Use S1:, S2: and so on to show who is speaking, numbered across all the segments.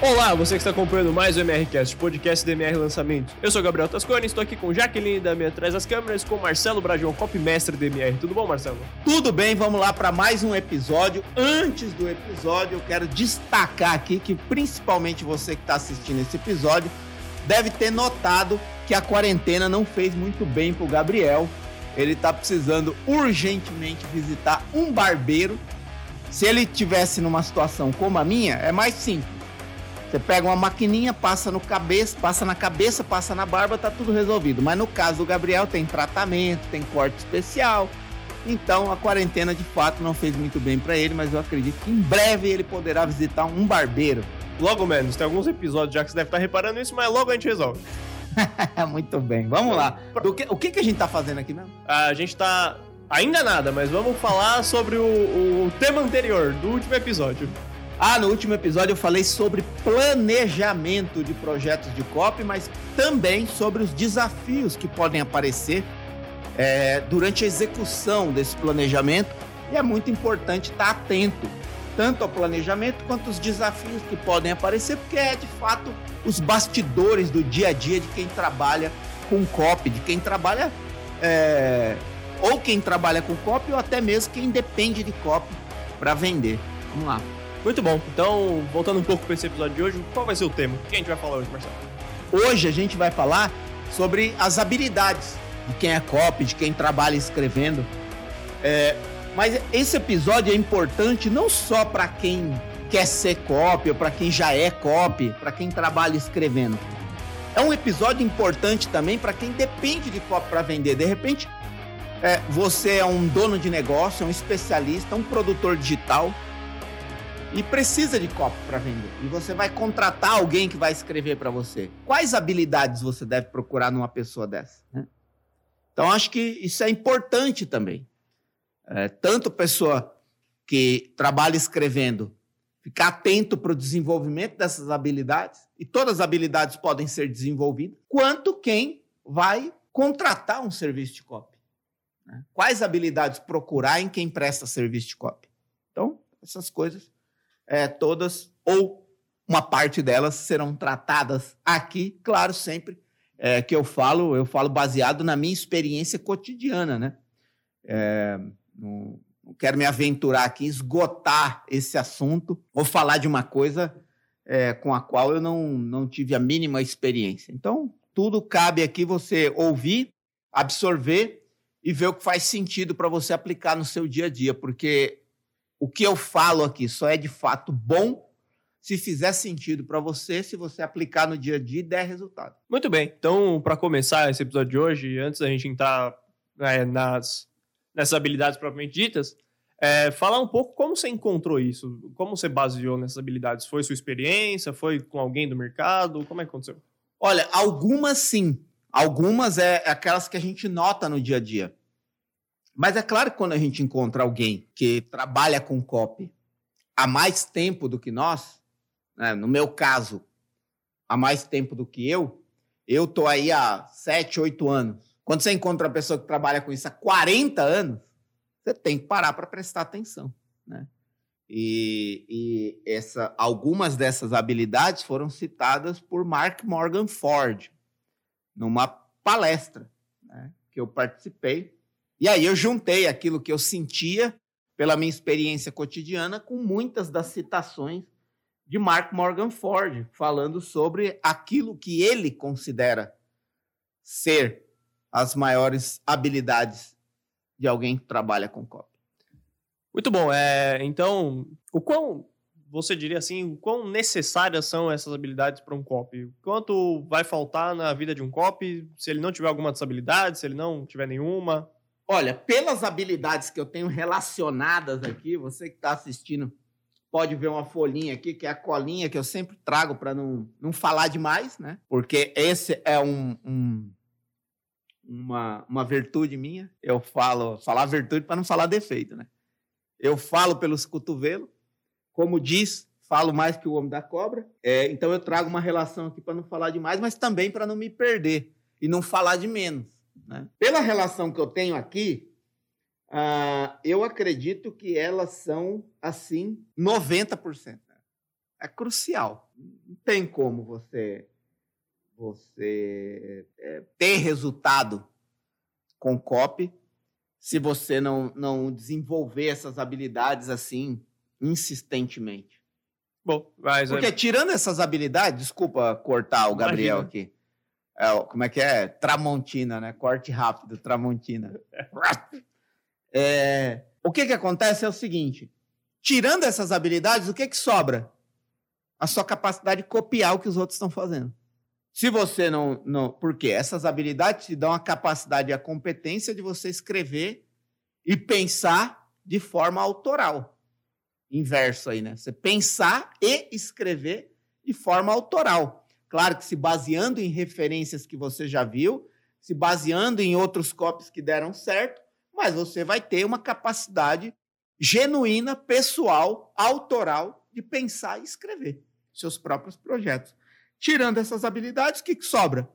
S1: Olá, você que está acompanhando mais o MRCast, podcast do MR Lançamento. Eu sou Gabriel Tascone, estou aqui com Jaqueline da minha atrás das câmeras, com Marcelo Brajão, copy-mestre do MR. Tudo bom, Marcelo?
S2: Tudo bem, vamos lá para mais um episódio. Antes do episódio, eu quero destacar aqui que principalmente você que está assistindo esse episódio deve ter notado que a quarentena não fez muito bem pro Gabriel. Ele está precisando urgentemente visitar um barbeiro. Se ele tivesse numa situação como a minha, é mais simples você pega uma maquininha, passa no cabeça, passa na cabeça, passa na barba, tá tudo resolvido. Mas no caso do Gabriel tem tratamento, tem corte especial. Então a quarentena de fato não fez muito bem para ele, mas eu acredito que em breve ele poderá visitar um barbeiro.
S1: Logo menos, tem alguns episódios já que você deve estar reparando isso, mas logo a gente resolve.
S2: muito bem, vamos lá. Que, o que, que a gente tá fazendo aqui mesmo?
S1: A gente tá. Ainda nada, mas vamos falar sobre o, o tema anterior do último episódio.
S2: Ah, no último episódio eu falei sobre planejamento de projetos de copy, mas também sobre os desafios que podem aparecer é, durante a execução desse planejamento. E é muito importante estar atento tanto ao planejamento quanto aos desafios que podem aparecer, porque é de fato os bastidores do dia a dia de quem trabalha com copy, de quem trabalha é, ou quem trabalha com copy ou até mesmo quem depende de copy para vender. Vamos lá.
S1: Muito bom. Então, voltando um pouco para esse episódio de hoje, qual vai ser o tema? O que a gente vai falar hoje, Marcelo?
S2: Hoje a gente vai falar sobre as habilidades de quem é copy, de quem trabalha escrevendo. É, mas esse episódio é importante não só para quem quer ser copy, ou para quem já é copy, para quem trabalha escrevendo. É um episódio importante também para quem depende de copy para vender. De repente, é, você é um dono de negócio, é um especialista, um produtor digital e precisa de copo para vender. E você vai contratar alguém que vai escrever para você. Quais habilidades você deve procurar numa pessoa dessa? Né? Então, acho que isso é importante também. É, tanto pessoa que trabalha escrevendo, ficar atento para o desenvolvimento dessas habilidades, e todas as habilidades podem ser desenvolvidas, quanto quem vai contratar um serviço de copy. Né? Quais habilidades procurar em quem presta serviço de copy? Então, essas coisas é, todas ou uma parte delas serão tratadas aqui, claro, sempre é, que eu falo, eu falo baseado na minha experiência cotidiana, né? É, não, não, quero me aventurar aqui, esgotar esse assunto ou falar de uma coisa é, com a qual eu não, não tive a mínima experiência. Então, tudo cabe aqui você ouvir, absorver e ver o que faz sentido para você aplicar no seu dia a dia, porque o que eu falo aqui só é de fato bom se fizer sentido para você, se você aplicar no dia a dia e der resultado.
S1: Muito bem. Então, para começar esse episódio de hoje, antes da gente entrar é, nas, nessas habilidades propriamente ditas, é, falar um pouco como você encontrou isso, como você baseou nessas habilidades. Foi sua experiência? Foi com alguém do mercado? Como é que aconteceu?
S2: Olha, algumas sim. Algumas é aquelas que a gente nota no dia a dia. Mas é claro que quando a gente encontra alguém que trabalha com copy há mais tempo do que nós, né, no meu caso, há mais tempo do que eu, eu tô aí há 7, 8 anos. Quando você encontra uma pessoa que trabalha com isso há 40 anos, você tem que parar para prestar atenção. Né? E, e essa, algumas dessas habilidades foram citadas por Mark Morgan Ford numa palestra né, que eu participei e aí eu juntei aquilo que eu sentia pela minha experiência cotidiana com muitas das citações de Mark Morgan Ford, falando sobre aquilo que ele considera ser as maiores habilidades de alguém que trabalha com copy.
S1: Muito bom. É, então, o quão você diria assim, o quão necessárias são essas habilidades para um copy? Quanto vai faltar na vida de um copy se ele não tiver alguma dessas habilidades, se ele não tiver nenhuma?
S2: Olha, pelas habilidades que eu tenho relacionadas aqui, você que está assistindo pode ver uma folhinha aqui, que é a colinha que eu sempre trago para não, não falar demais, né? Porque esse é um, um, uma, uma virtude minha. Eu falo, falar virtude para não falar defeito, né? Eu falo pelos cotovelos, como diz, falo mais que o homem da cobra. É, então eu trago uma relação aqui para não falar demais, mas também para não me perder e não falar de menos. Né? Pela relação que eu tenho aqui, uh, eu acredito que elas são, assim, 90%. é crucial. Não tem como você você é, ter resultado com copy se você não, não desenvolver essas habilidades assim insistentemente.
S1: Bom, mas
S2: Porque tirando essas habilidades, desculpa cortar o Gabriel
S1: Imagina.
S2: aqui. É, como é que é? Tramontina, né? Corte rápido, Tramontina. É, o que que acontece é o seguinte: tirando essas habilidades, o que que sobra? A sua capacidade de copiar o que os outros estão fazendo. Se você não, não. Porque essas habilidades te dão a capacidade e a competência de você escrever e pensar de forma autoral. Inverso aí, né? Você pensar e escrever de forma autoral. Claro que se baseando em referências que você já viu, se baseando em outros copies que deram certo, mas você vai ter uma capacidade genuína, pessoal, autoral de pensar e escrever seus próprios projetos. Tirando essas habilidades, o que, que sobra?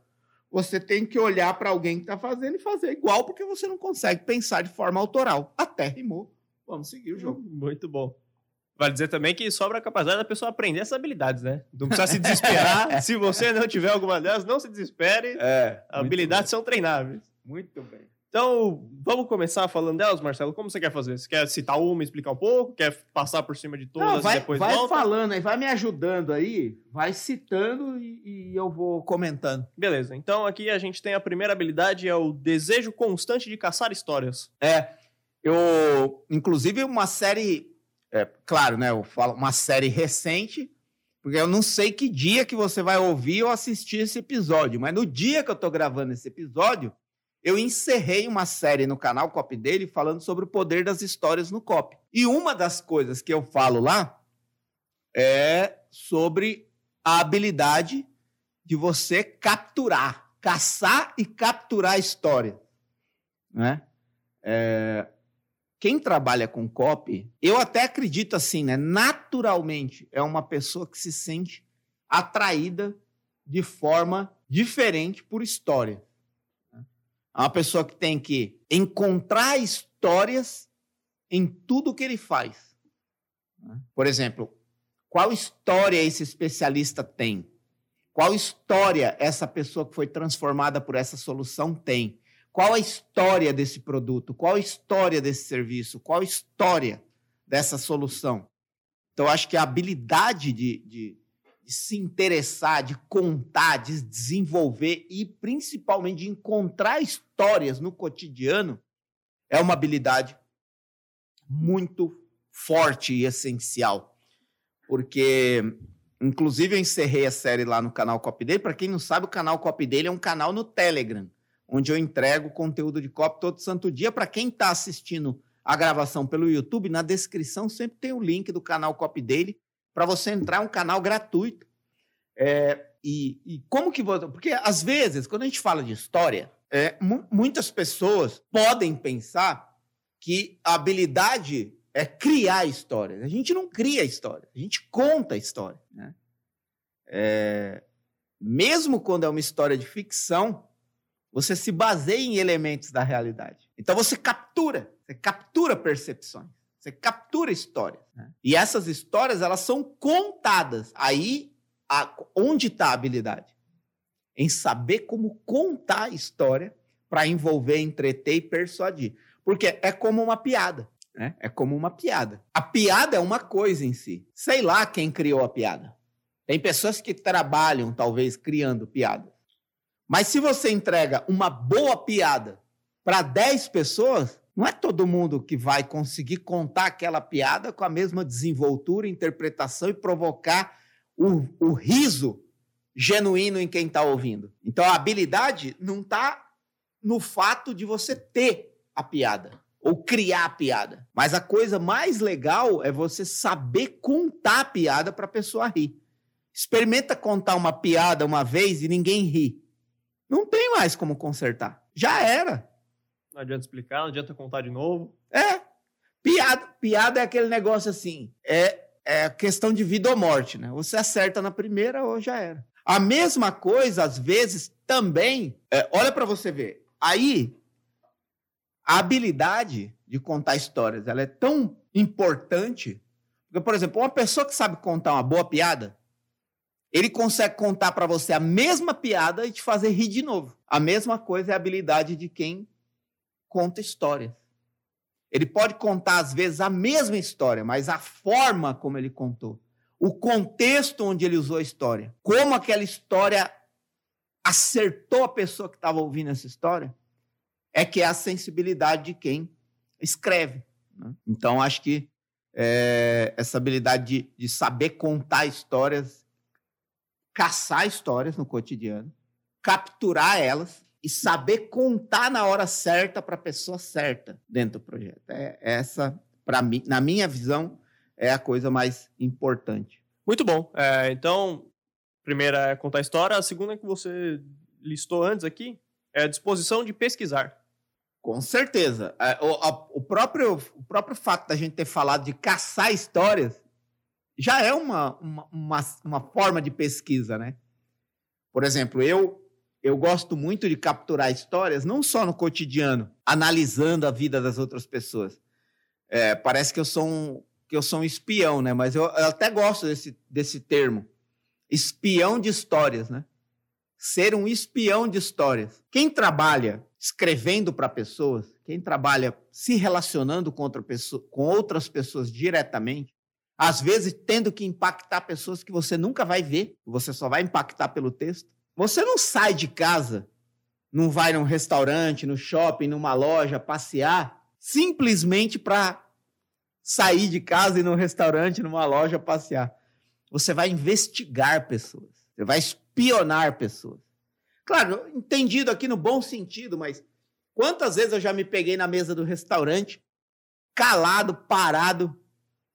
S2: Você tem que olhar para alguém que está fazendo e fazer igual, porque você não consegue pensar de forma autoral. Até rimou. Vamos seguir o jogo.
S1: Muito bom. Vale dizer também que sobra a capacidade da pessoa aprender essas habilidades, né? Não precisa se desesperar. se você não tiver alguma delas, não se desespere.
S2: É.
S1: Habilidades são treináveis.
S2: Muito bem.
S1: Então, vamos começar falando delas, Marcelo? Como você quer fazer? Você quer citar uma, explicar um pouco? Quer passar por cima de todas
S2: Não, vai,
S1: e depois
S2: vai
S1: volta?
S2: falando aí, vai me ajudando aí, vai citando e, e eu vou comentando.
S1: Beleza. Então, aqui a gente tem a primeira habilidade, é o desejo constante de caçar histórias.
S2: É, eu, inclusive uma série, é, claro, né, eu falo uma série recente, porque eu não sei que dia que você vai ouvir ou assistir esse episódio, mas no dia que eu tô gravando esse episódio, eu encerrei uma série no canal Cop dele falando sobre o poder das histórias no Cop. E uma das coisas que eu falo lá é sobre a habilidade de você capturar, caçar e capturar a história, né? É, quem trabalha com copy, eu até acredito assim, né? Naturalmente é uma pessoa que se sente atraída de forma diferente por história. né? É uma pessoa que tem que encontrar histórias em tudo que ele faz. né? Por exemplo, qual história esse especialista tem? Qual história essa pessoa que foi transformada por essa solução tem? Qual a história desse produto? Qual a história desse serviço? Qual a história dessa solução? Então, acho que a habilidade de, de, de se interessar, de contar, de desenvolver e principalmente de encontrar histórias no cotidiano é uma habilidade muito forte e essencial. Porque, inclusive, eu encerrei a série lá no canal Cop dele. Para quem não sabe, o canal Cop dele é um canal no Telegram onde eu entrego conteúdo de copy todo santo dia. Para quem está assistindo a gravação pelo YouTube, na descrição sempre tem o link do canal Copy Daily para você entrar, é um canal gratuito. É, e, e como que você. Porque às vezes, quando a gente fala de história, é, mu- muitas pessoas podem pensar que a habilidade é criar histórias. A gente não cria história, a gente conta a história. Né? É, mesmo quando é uma história de ficção, você se baseia em elementos da realidade. Então você captura, você captura percepções, você captura histórias. né? E essas histórias elas são contadas. Aí, a- onde está a habilidade? Em saber como contar a história para envolver, entreter e persuadir. Porque é como uma piada. Né? É como uma piada. A piada é uma coisa em si. Sei lá quem criou a piada. Tem pessoas que trabalham, talvez, criando piadas. Mas se você entrega uma boa piada para 10 pessoas, não é todo mundo que vai conseguir contar aquela piada com a mesma desenvoltura, interpretação e provocar o, o riso genuíno em quem está ouvindo. Então a habilidade não está no fato de você ter a piada ou criar a piada. Mas a coisa mais legal é você saber contar a piada para a pessoa rir. Experimenta contar uma piada uma vez e ninguém ri. Não tem mais como consertar. Já era.
S1: Não adianta explicar, não adianta contar de novo.
S2: É. Piada, piada é aquele negócio assim. É, é questão de vida ou morte, né? Você acerta na primeira ou já era. A mesma coisa, às vezes, também. é, olha para você ver. Aí, a habilidade de contar histórias ela é tão importante Porque, por exemplo, uma pessoa que sabe contar uma boa piada, ele consegue contar para você a mesma piada e te fazer rir de novo. A mesma coisa é a habilidade de quem conta histórias. Ele pode contar, às vezes, a mesma história, mas a forma como ele contou, o contexto onde ele usou a história, como aquela história acertou a pessoa que estava ouvindo essa história, é que é a sensibilidade de quem escreve. Né? Então, acho que é, essa habilidade de, de saber contar histórias, caçar histórias no cotidiano, capturar elas e saber contar na hora certa para a pessoa certa dentro do projeto. É, essa, para mim, na minha visão, é a coisa mais importante.
S1: Muito bom. É, então, primeira é contar história, a segunda que você listou antes aqui é a disposição de pesquisar.
S2: Com certeza. É, o, o, próprio, o próprio fato da gente ter falado de caçar histórias já é uma, uma, uma, uma forma de pesquisa, né? Por exemplo, eu eu gosto muito de capturar histórias, não só no cotidiano, analisando a vida das outras pessoas. É, parece que eu sou um, que eu sou um espião, né? Mas eu, eu até gosto desse, desse termo, espião de histórias, né? Ser um espião de histórias. Quem trabalha escrevendo para pessoas, quem trabalha se relacionando com, outra pessoa, com outras pessoas diretamente, às vezes tendo que impactar pessoas que você nunca vai ver, você só vai impactar pelo texto. Você não sai de casa, não vai num restaurante, no shopping, numa loja, passear, simplesmente para sair de casa e no restaurante, numa loja, passear. Você vai investigar pessoas, você vai espionar pessoas. Claro, entendido aqui no bom sentido, mas quantas vezes eu já me peguei na mesa do restaurante, calado, parado,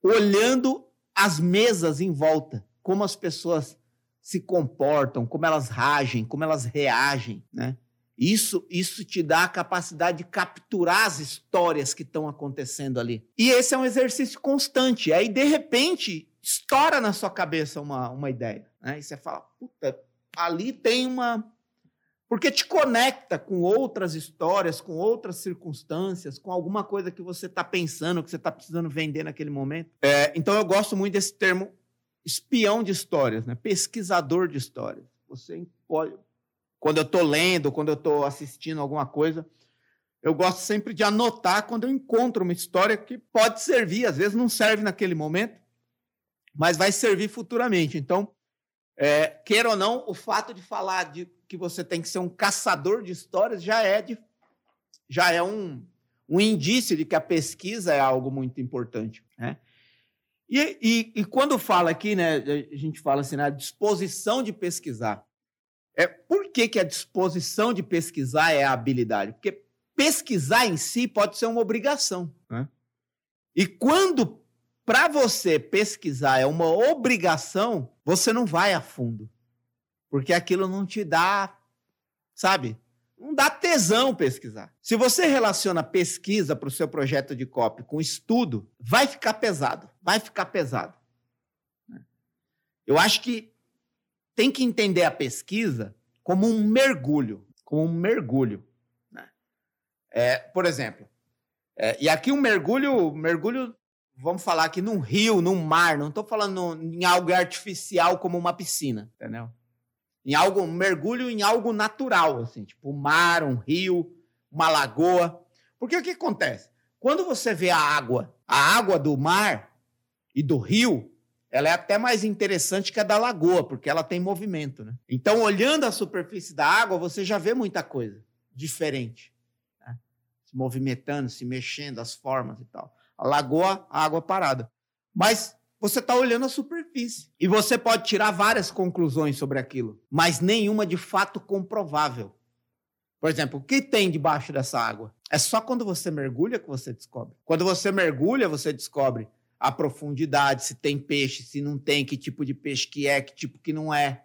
S2: olhando as mesas em volta, como as pessoas se comportam, como elas ragem, como elas reagem, né? Isso, isso te dá a capacidade de capturar as histórias que estão acontecendo ali. E esse é um exercício constante. Aí, de repente, estoura na sua cabeça uma, uma ideia. Né? E você fala, puta, ali tem uma. Porque te conecta com outras histórias, com outras circunstâncias, com alguma coisa que você está pensando, que você está precisando vender naquele momento. É, então, eu gosto muito desse termo espião de histórias, né? pesquisador de histórias. Você pode, quando eu estou lendo, quando eu estou assistindo alguma coisa, eu gosto sempre de anotar quando eu encontro uma história que pode servir, às vezes não serve naquele momento, mas vai servir futuramente. Então, é, queira ou não, o fato de falar de que você tem que ser um caçador de histórias já é de, já é um, um indício de que a pesquisa é algo muito importante. Né? E, e, e, quando fala aqui, né, a gente fala assim, na disposição de pesquisar. É, por que, que a disposição de pesquisar é a habilidade? Porque pesquisar em si pode ser uma obrigação. Né? E quando para você pesquisar é uma obrigação, você não vai a fundo. Porque aquilo não te dá, sabe? Não dá tesão pesquisar. Se você relaciona pesquisa para o seu projeto de copy com estudo, vai ficar pesado. Vai ficar pesado. Eu acho que tem que entender a pesquisa como um mergulho. Como um mergulho. Né? É, por exemplo, é, e aqui um mergulho, mergulho, vamos falar aqui num rio, num mar, não estou falando em algo artificial como uma piscina, entendeu? Em algo, um mergulho em algo natural, assim, tipo um mar, um rio, uma lagoa. Porque o que acontece? Quando você vê a água, a água do mar e do rio, ela é até mais interessante que a da lagoa, porque ela tem movimento, né? Então, olhando a superfície da água, você já vê muita coisa diferente. Né? Se movimentando, se mexendo, as formas e tal. A lagoa, a água parada. Mas você está olhando a superfície. E você pode tirar várias conclusões sobre aquilo, mas nenhuma de fato comprovável. Por exemplo, o que tem debaixo dessa água? É só quando você mergulha que você descobre. Quando você mergulha, você descobre a profundidade, se tem peixe, se não tem, que tipo de peixe que é, que tipo que não é.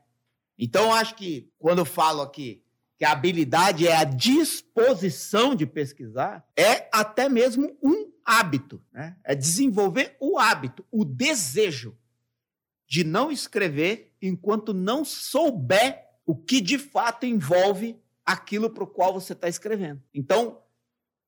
S2: Então, eu acho que quando eu falo aqui que a habilidade é a disposição de pesquisar, é até mesmo um hábito, né? é desenvolver o hábito, o desejo de não escrever enquanto não souber o que de fato envolve aquilo para o qual você está escrevendo. Então,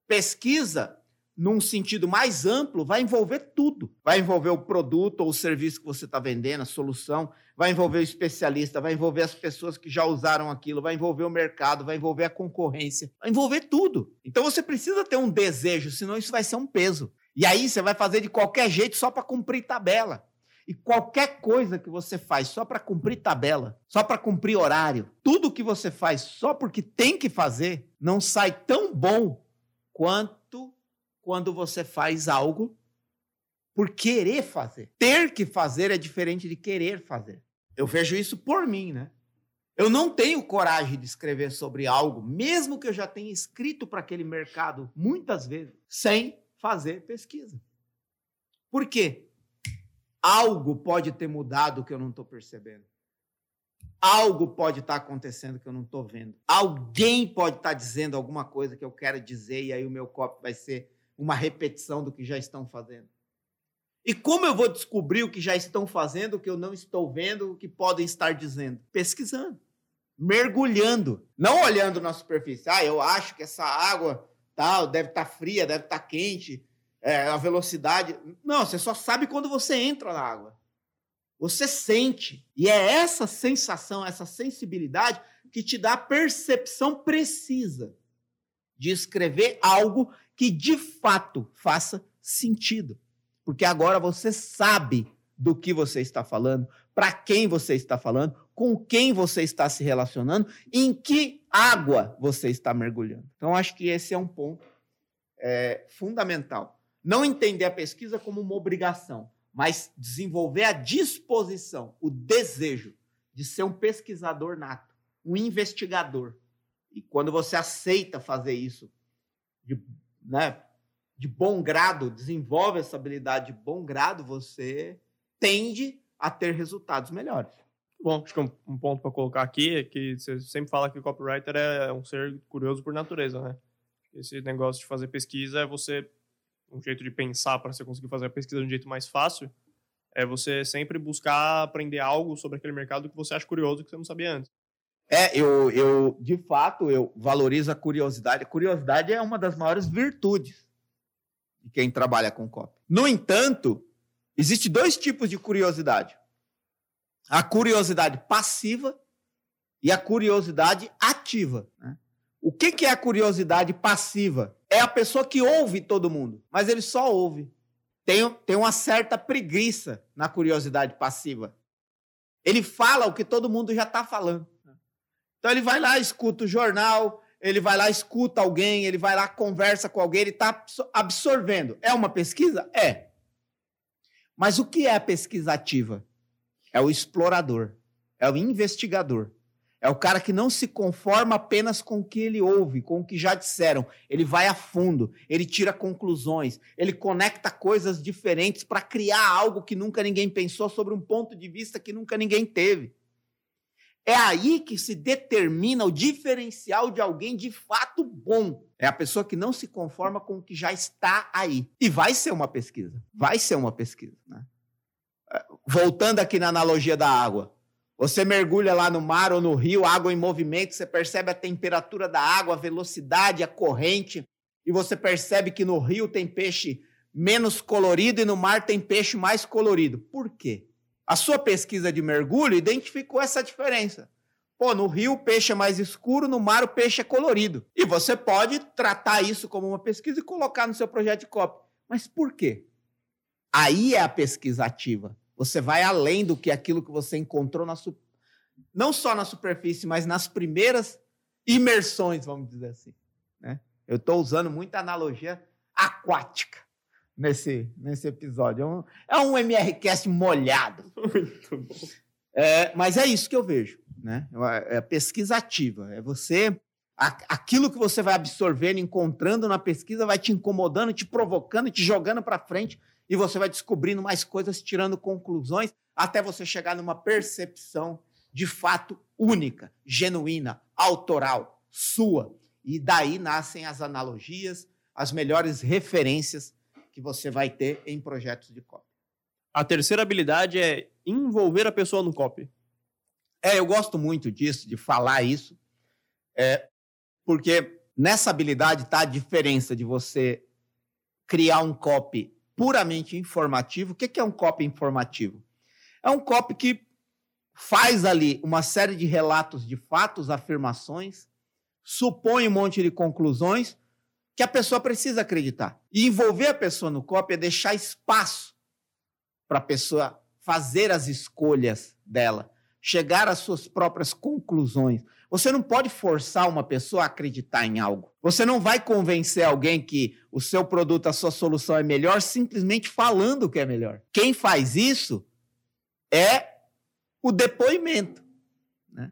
S2: pesquisa num sentido mais amplo, vai envolver tudo. Vai envolver o produto ou o serviço que você está vendendo, a solução, vai envolver o especialista, vai envolver as pessoas que já usaram aquilo, vai envolver o mercado, vai envolver a concorrência, vai envolver tudo. Então você precisa ter um desejo, senão isso vai ser um peso. E aí você vai fazer de qualquer jeito só para cumprir tabela. E qualquer coisa que você faz só para cumprir tabela, só para cumprir horário, tudo que você faz só porque tem que fazer, não sai tão bom quanto quando você faz algo por querer fazer. Ter que fazer é diferente de querer fazer. Eu vejo isso por mim, né? Eu não tenho coragem de escrever sobre algo, mesmo que eu já tenha escrito para aquele mercado muitas vezes, sem fazer pesquisa. Por quê? Algo pode ter mudado que eu não estou percebendo. Algo pode estar tá acontecendo que eu não estou vendo. Alguém pode estar tá dizendo alguma coisa que eu quero dizer e aí o meu copo vai ser uma repetição do que já estão fazendo. E como eu vou descobrir o que já estão fazendo, o que eu não estou vendo, o que podem estar dizendo? Pesquisando, mergulhando, não olhando na superfície. Ah, eu acho que essa água tal deve estar tá fria, deve estar quente, é, a velocidade. Não, você só sabe quando você entra na água. Você sente. E é essa sensação, essa sensibilidade que te dá a percepção precisa de escrever algo que de fato faça sentido. Porque agora você sabe do que você está falando, para quem você está falando, com quem você está se relacionando, em que água você está mergulhando. Então, acho que esse é um ponto é, fundamental. Não entender a pesquisa como uma obrigação, mas desenvolver a disposição, o desejo de ser um pesquisador nato, um investigador. E quando você aceita fazer isso de né, de bom grado, desenvolve essa habilidade de bom grado, você tende a ter resultados melhores.
S1: Bom, acho que um, um ponto para colocar aqui é que você sempre fala que o copywriter é um ser curioso por natureza, né? Esse negócio de fazer pesquisa é você um jeito de pensar para você conseguir fazer a pesquisa de um jeito mais fácil é você sempre buscar aprender algo sobre aquele mercado que você acha curioso que você não sabia antes.
S2: É, eu, eu, de fato, eu valorizo a curiosidade. A curiosidade é uma das maiores virtudes de quem trabalha com copy. No entanto, existe dois tipos de curiosidade. A curiosidade passiva e a curiosidade ativa. Né? O que, que é a curiosidade passiva? É a pessoa que ouve todo mundo, mas ele só ouve. Tem, tem uma certa preguiça na curiosidade passiva. Ele fala o que todo mundo já está falando. Então ele vai lá, escuta o jornal, ele vai lá, escuta alguém, ele vai lá, conversa com alguém, ele está absorvendo. É uma pesquisa? É. Mas o que é a pesquisa ativa? É o explorador, é o investigador. É o cara que não se conforma apenas com o que ele ouve, com o que já disseram. Ele vai a fundo, ele tira conclusões, ele conecta coisas diferentes para criar algo que nunca ninguém pensou sobre um ponto de vista que nunca ninguém teve. É aí que se determina o diferencial de alguém de fato bom. É a pessoa que não se conforma com o que já está aí. E vai ser uma pesquisa. Vai ser uma pesquisa. Né? É, voltando aqui na analogia da água. Você mergulha lá no mar ou no rio, água em movimento, você percebe a temperatura da água, a velocidade, a corrente, e você percebe que no rio tem peixe menos colorido e no mar tem peixe mais colorido. Por quê? A sua pesquisa de mergulho identificou essa diferença. Pô, no rio o peixe é mais escuro, no mar o peixe é colorido. E você pode tratar isso como uma pesquisa e colocar no seu projeto de copy. Mas por quê? Aí é a pesquisa ativa. Você vai além do que aquilo que você encontrou na su... não só na superfície, mas nas primeiras imersões, vamos dizer assim. Né? Eu estou usando muita analogia aquática nesse, nesse episódio. É um, é um MRCast molhado. Muito bom. É, mas é isso que eu vejo. Né? É, pesquisa ativa. É você. aquilo que você vai absorvendo, encontrando na pesquisa, vai te incomodando, te provocando, te jogando para frente, e você vai descobrindo mais coisas, tirando conclusões, até você chegar numa percepção de fato única, genuína, autoral, sua. E daí nascem as analogias, as melhores referências que você vai ter em projetos de copy.
S1: A terceira habilidade é envolver a pessoa no copy.
S2: É, eu gosto muito disso, de falar isso, é, porque nessa habilidade está a diferença de você criar um copy puramente informativo. O que é um copy informativo? É um copy que faz ali uma série de relatos de fatos, afirmações, supõe um monte de conclusões que a pessoa precisa acreditar. E envolver a pessoa no copy é deixar espaço para a pessoa fazer as escolhas dela, chegar às suas próprias conclusões. Você não pode forçar uma pessoa a acreditar em algo. Você não vai convencer alguém que o seu produto, a sua solução é melhor simplesmente falando que é melhor. Quem faz isso é o depoimento. Né?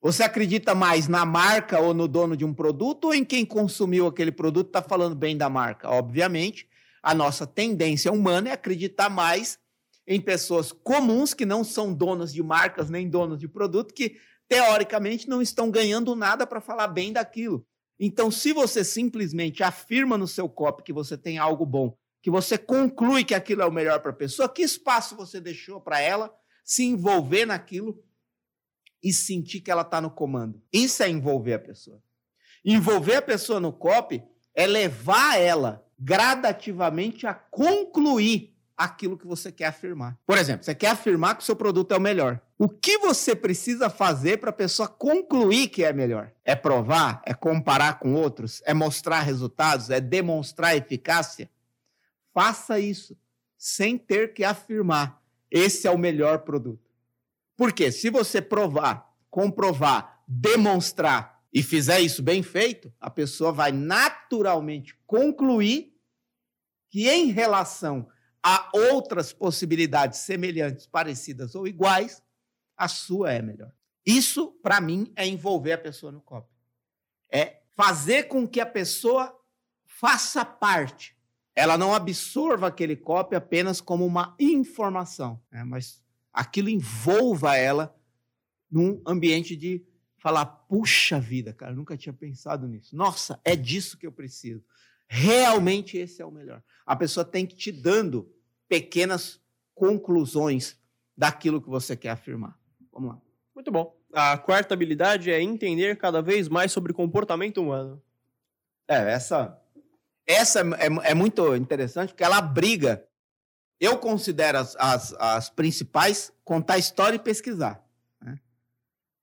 S2: Você acredita mais na marca ou no dono de um produto ou em quem consumiu aquele produto está falando bem da marca? Obviamente, a nossa tendência humana é acreditar mais em pessoas comuns que não são donos de marcas nem donos de produto, que teoricamente não estão ganhando nada para falar bem daquilo. Então, se você simplesmente afirma no seu copo que você tem algo bom, que você conclui que aquilo é o melhor para a pessoa, que espaço você deixou para ela se envolver naquilo e sentir que ela está no comando? Isso é envolver a pessoa. Envolver a pessoa no copy é levar ela gradativamente a concluir aquilo que você quer afirmar. Por exemplo, você quer afirmar que o seu produto é o melhor. O que você precisa fazer para a pessoa concluir que é melhor? É provar? É comparar com outros? É mostrar resultados? É demonstrar eficácia? Faça isso sem ter que afirmar esse é o melhor produto. Porque se você provar, comprovar, demonstrar e fizer isso bem feito, a pessoa vai naturalmente concluir que em relação há outras possibilidades semelhantes, parecidas ou iguais, a sua é melhor. Isso, para mim, é envolver a pessoa no copo. É fazer com que a pessoa faça parte. Ela não absorva aquele copo apenas como uma informação, né? mas aquilo envolva ela num ambiente de falar: puxa vida, cara, nunca tinha pensado nisso. Nossa, é disso que eu preciso. Realmente esse é o melhor. A pessoa tem que te dando pequenas conclusões daquilo que você quer afirmar. Vamos lá.
S1: Muito bom. A quarta habilidade é entender cada vez mais sobre comportamento humano.
S2: É, essa, essa é, é, é muito interessante porque ela briga. Eu considero as, as, as principais contar história e pesquisar. Né?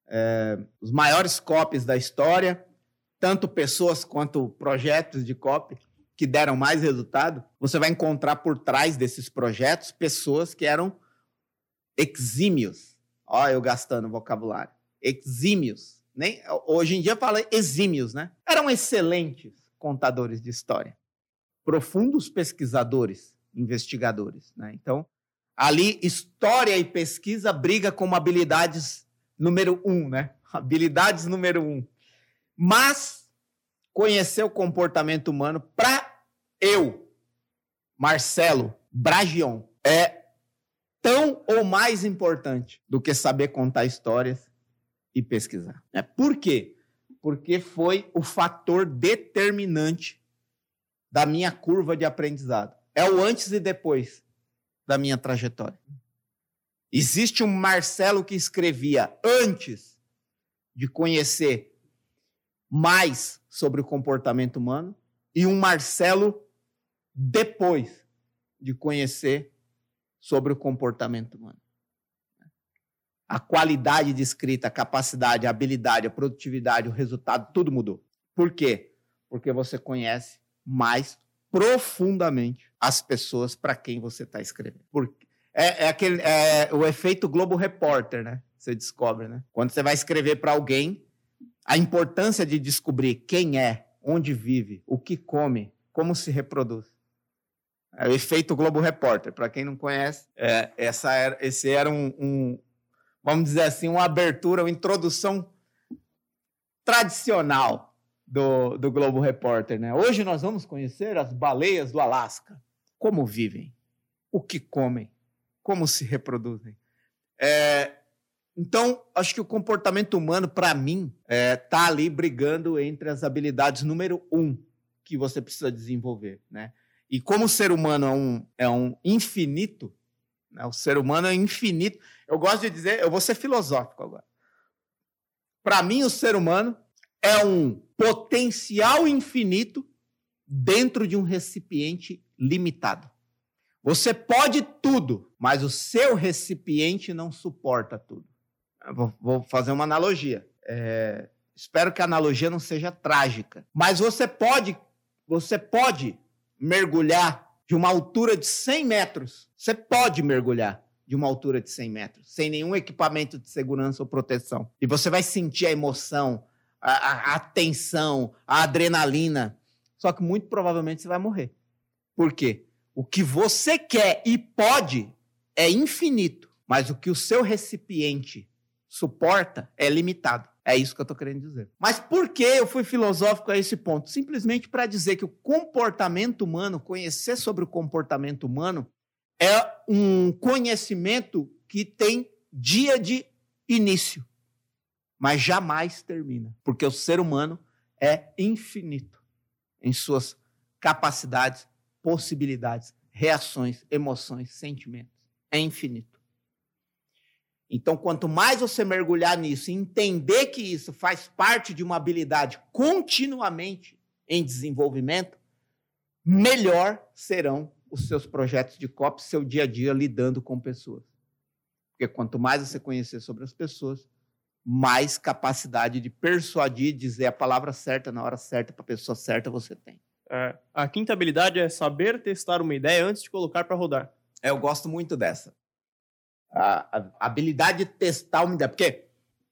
S2: É, os maiores copies da história, tanto pessoas quanto projetos de copy, que deram mais resultado, você vai encontrar por trás desses projetos pessoas que eram exímios. Olha, eu gastando vocabulário. Exímios. Nem, hoje em dia fala exímios, né? Eram excelentes contadores de história. Profundos pesquisadores, investigadores. Né? Então, ali, história e pesquisa briga como habilidades número um, né? Habilidades número um. Mas conhecer o comportamento humano para eu, Marcelo Bragion, é tão ou mais importante do que saber contar histórias e pesquisar. É, por quê? Porque foi o fator determinante da minha curva de aprendizado. É o antes e depois da minha trajetória. Existe um Marcelo que escrevia antes de conhecer mais sobre o comportamento humano e um Marcelo depois de conhecer sobre o comportamento humano. A qualidade de escrita, a capacidade, a habilidade, a produtividade, o resultado, tudo mudou. Por quê? Porque você conhece mais profundamente as pessoas para quem você está escrevendo. Porque é, é, aquele, é o efeito Globo Repórter, né? Você descobre, né? Quando você vai escrever para alguém, a importância de descobrir quem é, onde vive, o que come, como se reproduz. É o efeito Globo Repórter. Para quem não conhece, é, essa era, esse era um, um, vamos dizer assim, uma abertura, uma introdução tradicional do, do Globo Repórter. Né? Hoje nós vamos conhecer as baleias do Alasca. Como vivem, o que comem, como se reproduzem. É, então, acho que o comportamento humano, para mim, está é, tá ali brigando entre as habilidades número um que você precisa desenvolver. Né? E como o ser humano é um, é um infinito, né? o ser humano é infinito. Eu gosto de dizer, eu vou ser filosófico agora. Para mim, o ser humano é um potencial infinito dentro de um recipiente limitado. Você pode tudo, mas o seu recipiente não suporta tudo. Vou, vou, fazer uma analogia. É, espero que a analogia não seja trágica, mas você pode, você pode mergulhar de uma altura de 100 metros. Você pode mergulhar de uma altura de 100 metros, sem nenhum equipamento de segurança ou proteção. E você vai sentir a emoção, a, a, a tensão, a adrenalina. Só que muito provavelmente você vai morrer. Por quê? O que você quer e pode é infinito, mas o que o seu recipiente suporta é limitado. É isso que eu estou querendo dizer. Mas por que eu fui filosófico a esse ponto? Simplesmente para dizer que o comportamento humano, conhecer sobre o comportamento humano, é um conhecimento que tem dia de início, mas jamais termina, porque o ser humano é infinito em suas capacidades, possibilidades, reações, emoções, sentimentos. É infinito. Então, quanto mais você mergulhar nisso e entender que isso faz parte de uma habilidade continuamente em desenvolvimento, melhor serão os seus projetos de COP, seu dia a dia lidando com pessoas. Porque quanto mais você conhecer sobre as pessoas, mais capacidade de persuadir, dizer a palavra certa na hora certa para a pessoa certa você tem.
S1: É, a quinta habilidade é saber testar uma ideia antes de colocar para rodar.
S2: É, eu gosto muito dessa. A, a, habilidade de testar uma ideia. Porque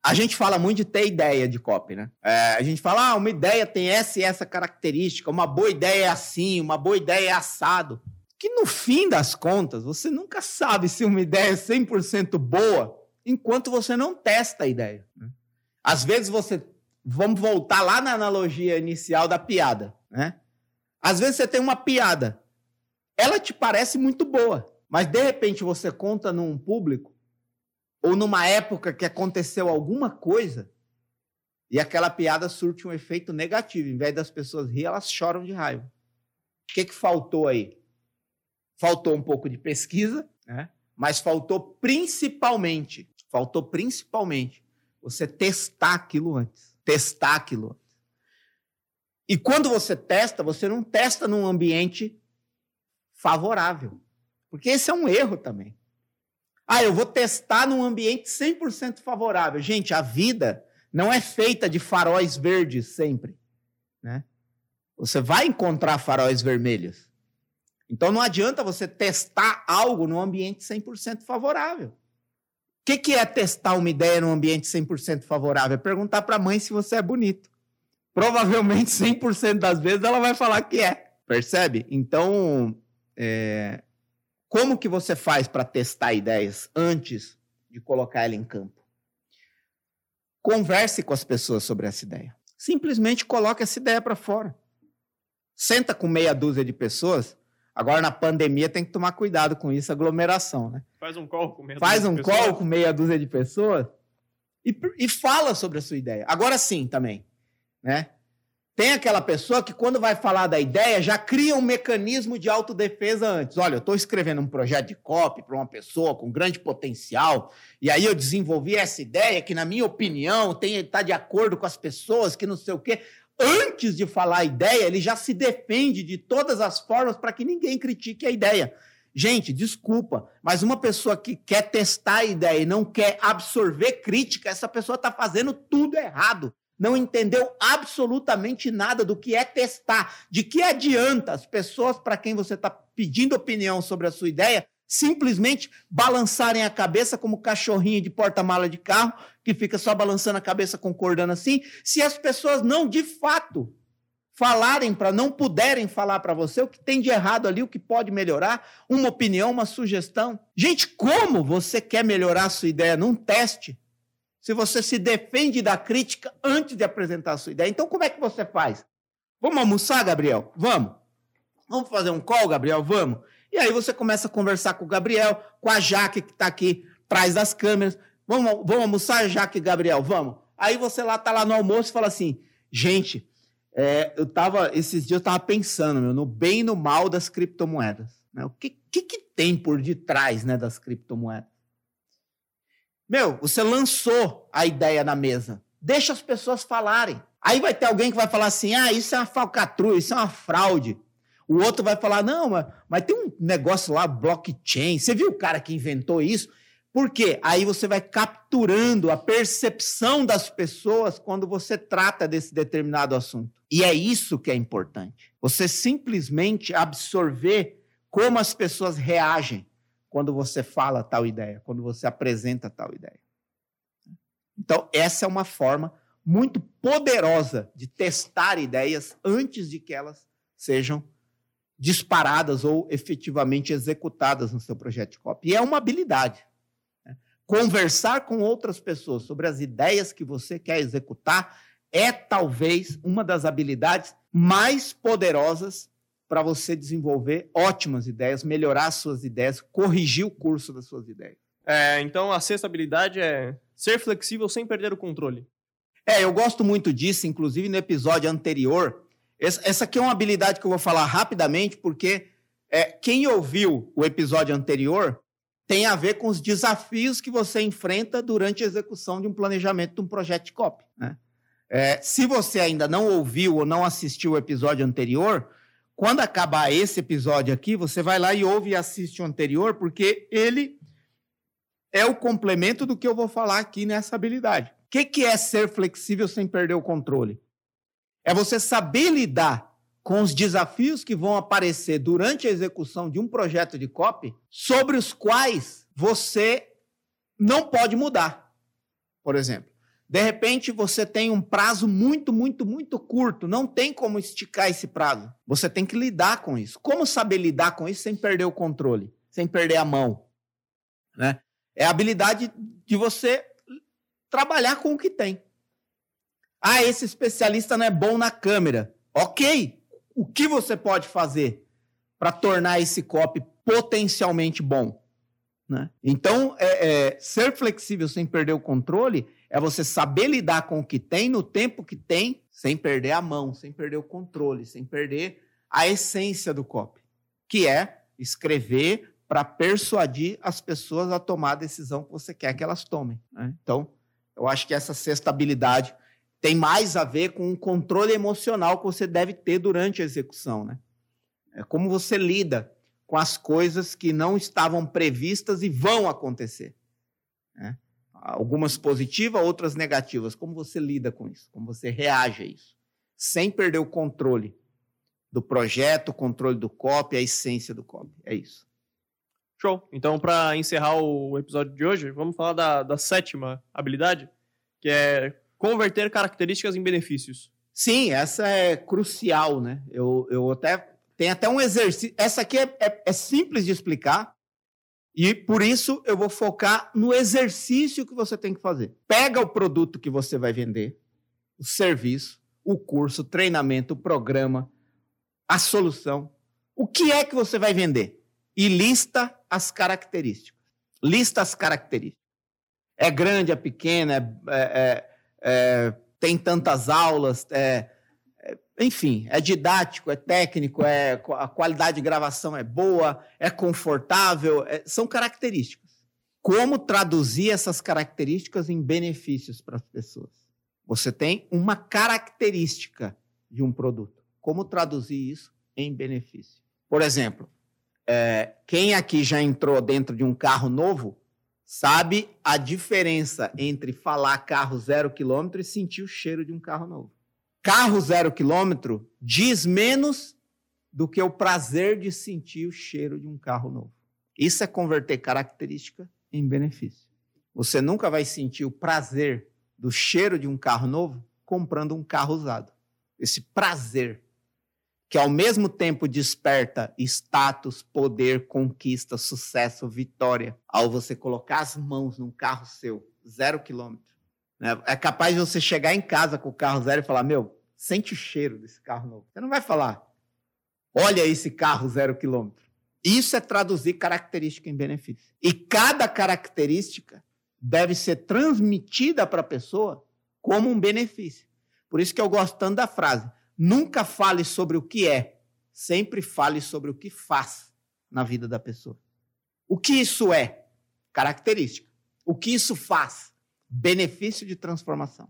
S2: a gente fala muito de ter ideia de copy, né? É, a gente fala, ah, uma ideia tem essa e essa característica, uma boa ideia é assim, uma boa ideia é assado que no fim das contas, você nunca sabe se uma ideia é 100% boa enquanto você não testa a ideia. Né? Às vezes você. Vamos voltar lá na analogia inicial da piada. Né? Às vezes você tem uma piada, ela te parece muito boa, mas de repente você conta num público ou numa época que aconteceu alguma coisa e aquela piada surte um efeito negativo. Em vez das pessoas rir, elas choram de raiva. O que, que faltou aí? faltou um pouco de pesquisa, né? mas faltou principalmente, faltou principalmente você testar aquilo antes. Testar aquilo antes. E quando você testa, você não testa num ambiente favorável. Porque esse é um erro também. Ah, eu vou testar num ambiente 100% favorável. Gente, a vida não é feita de faróis verdes sempre. Né? Você vai encontrar faróis vermelhos. Então não adianta você testar algo num ambiente 100% favorável. O que, que é testar uma ideia num ambiente 100% favorável? É perguntar para a mãe se você é bonito. Provavelmente 100% das vezes ela vai falar que é. Percebe? Então, é... como que você faz para testar ideias antes de colocar ela em campo? Converse com as pessoas sobre essa ideia. Simplesmente coloque essa ideia para fora. Senta com meia dúzia de pessoas Agora, na pandemia, tem que tomar cuidado com isso, aglomeração, né?
S1: Faz um call com meia
S2: Faz um call com meia dúzia de pessoas e, e fala sobre a sua ideia. Agora sim, também, né? Tem aquela pessoa que, quando vai falar da ideia, já cria um mecanismo de autodefesa antes. Olha, eu estou escrevendo um projeto de copy para uma pessoa com grande potencial, e aí eu desenvolvi essa ideia que, na minha opinião, está de acordo com as pessoas, que não sei o quê antes de falar a ideia, ele já se defende de todas as formas para que ninguém critique a ideia. Gente, desculpa, mas uma pessoa que quer testar a ideia e não quer absorver crítica, essa pessoa está fazendo tudo errado. Não entendeu absolutamente nada do que é testar. De que adianta as pessoas para quem você está pedindo opinião sobre a sua ideia simplesmente balançarem a cabeça como cachorrinho de porta-mala de carro, que fica só balançando a cabeça concordando assim, se as pessoas não de fato falarem para não puderem falar para você o que tem de errado ali, o que pode melhorar, uma opinião, uma sugestão. Gente, como você quer melhorar a sua ideia num teste? Se você se defende da crítica antes de apresentar a sua ideia. Então, como é que você faz? Vamos almoçar, Gabriel? Vamos. Vamos fazer um call, Gabriel? Vamos. E aí você começa a conversar com o Gabriel, com a Jaque, que está aqui atrás das câmeras. Vamos, vamos almoçar, Jaque e Gabriel? Vamos. Aí você lá tá lá no almoço e fala assim, gente, é, eu tava, esses dias eu tava pensando, meu, no bem e no mal das criptomoedas. Né? O que, que, que tem por detrás né, das criptomoedas? Meu, você lançou a ideia na mesa. Deixa as pessoas falarem. Aí vai ter alguém que vai falar assim: ah, isso é uma falcatrua, isso é uma fraude. O outro vai falar: não, mas, mas tem um negócio lá, blockchain. Você viu o cara que inventou isso? Por quê? Aí você vai capturando a percepção das pessoas quando você trata desse determinado assunto. E é isso que é importante. Você simplesmente absorver como as pessoas reagem quando você fala tal ideia, quando você apresenta tal ideia. Então, essa é uma forma muito poderosa de testar ideias antes de que elas sejam disparadas ou efetivamente executadas no seu projeto de copy. E é uma habilidade. Né? Conversar com outras pessoas sobre as ideias que você quer executar é talvez uma das habilidades mais poderosas para você desenvolver ótimas ideias, melhorar suas ideias, corrigir o curso das suas ideias.
S1: É, então a sexta habilidade é ser flexível sem perder o controle.
S2: É, eu gosto muito disso, inclusive no episódio anterior. Essa aqui é uma habilidade que eu vou falar rapidamente, porque é, quem ouviu o episódio anterior tem a ver com os desafios que você enfrenta durante a execução de um planejamento de um projeto de copy. Né? É, se você ainda não ouviu ou não assistiu o episódio anterior, quando acabar esse episódio aqui, você vai lá e ouve e assiste o anterior, porque ele é o complemento do que eu vou falar aqui nessa habilidade. O que, que é ser flexível sem perder o controle? É você saber lidar com os desafios que vão aparecer durante a execução de um projeto de copy, sobre os quais você não pode mudar. Por exemplo, de repente você tem um prazo muito, muito, muito curto, não tem como esticar esse prazo. Você tem que lidar com isso. Como saber lidar com isso sem perder o controle, sem perder a mão? Né? É a habilidade de você trabalhar com o que tem. Ah, esse especialista não é bom na câmera. Ok. O que você pode fazer para tornar esse copy potencialmente bom? Né? Então, é, é, ser flexível sem perder o controle é você saber lidar com o que tem no tempo que tem, sem perder a mão, sem perder o controle, sem perder a essência do copy, que é escrever para persuadir as pessoas a tomar a decisão que você quer que elas tomem. Né? Então, eu acho que essa sexta tem mais a ver com o controle emocional que você deve ter durante a execução. Né? É como você lida com as coisas que não estavam previstas e vão acontecer. Né? Algumas positivas, outras negativas. Como você lida com isso? Como você reage a isso? Sem perder o controle do projeto, o controle do copy, a essência do copy. É isso.
S1: Show. Então, para encerrar o episódio de hoje, vamos falar da, da sétima habilidade, que é converter características em benefícios.
S2: Sim, essa é crucial, né? Eu, eu até tem até um exercício. Essa aqui é, é, é simples de explicar. E por isso eu vou focar no exercício que você tem que fazer. Pega o produto que você vai vender, o serviço, o curso, o treinamento, o programa, a solução. O que é que você vai vender? E lista as características. Lista as características. É grande, é pequena, é, é, é, tem tantas aulas, é, enfim, é didático, é técnico, é, a qualidade de gravação é boa, é confortável, é, são características. Como traduzir essas características em benefícios para as pessoas? Você tem uma característica de um produto. Como traduzir isso em benefício? Por exemplo, é, quem aqui já entrou dentro de um carro novo sabe a diferença entre falar carro zero quilômetro e sentir o cheiro de um carro novo carro zero quilômetro diz menos do que o prazer de sentir o cheiro de um carro novo. Isso é converter característica em benefício. Você nunca vai sentir o prazer do cheiro de um carro novo comprando um carro usado. Esse prazer que ao mesmo tempo desperta status, poder, conquista, sucesso, vitória, ao você colocar as mãos num carro seu, zero quilômetro, né? É capaz de você chegar em casa com o carro zero e falar: Meu, sente o cheiro desse carro novo. Você não vai falar: Olha esse carro zero quilômetro. Isso é traduzir característica em benefício. E cada característica deve ser transmitida para a pessoa como um benefício. Por isso que eu gosto tanto da frase: nunca fale sobre o que é, sempre fale sobre o que faz na vida da pessoa. O que isso é? Característica. O que isso faz? Benefício de transformação.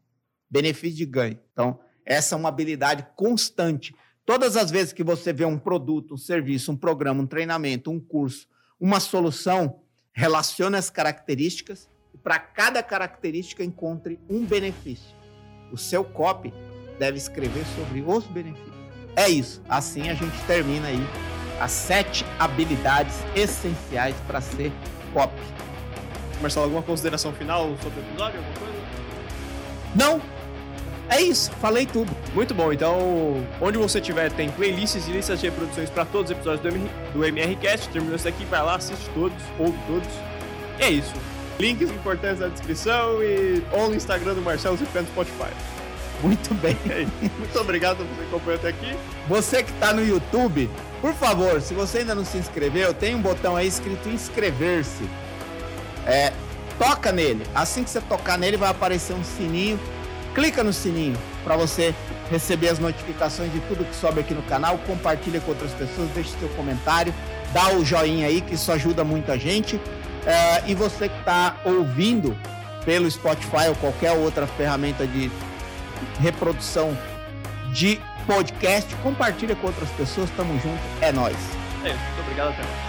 S2: benefício de ganho. Então, essa é uma habilidade constante. Todas as vezes que você vê um produto, um serviço, um programa, um treinamento, um curso, uma solução, relacione as características e para cada característica encontre um benefício. O seu copy deve escrever sobre os benefícios. É isso. Assim a gente termina aí as sete habilidades essenciais para ser copy.
S1: Marcelo, alguma consideração final sobre o episódio? Alguma coisa?
S2: Não, é isso, falei tudo.
S1: Muito bom, então, onde você tiver, tem playlists e listas de reproduções para todos os episódios do, MR, do MRCast. Terminou isso aqui, vai lá, assiste todos, ouve todos. E é isso. Links importantes na descrição e ou no Instagram do Marcelo e no Spotify.
S2: Muito bem.
S1: É Muito obrigado por você acompanhar até aqui.
S2: Você que está no YouTube, por favor, se você ainda não se inscreveu, tem um botão aí escrito inscrever-se. É, toca nele. Assim que você tocar nele, vai aparecer um sininho clica no sininho para você receber as notificações de tudo que sobe aqui no canal, compartilha com outras pessoas, deixe seu comentário, dá o joinha aí que isso ajuda muita gente. É, e você que está ouvindo pelo Spotify ou qualquer outra ferramenta de reprodução de podcast, compartilha com outras pessoas, tamo junto, é nós.
S1: É, muito obrigado, até mais.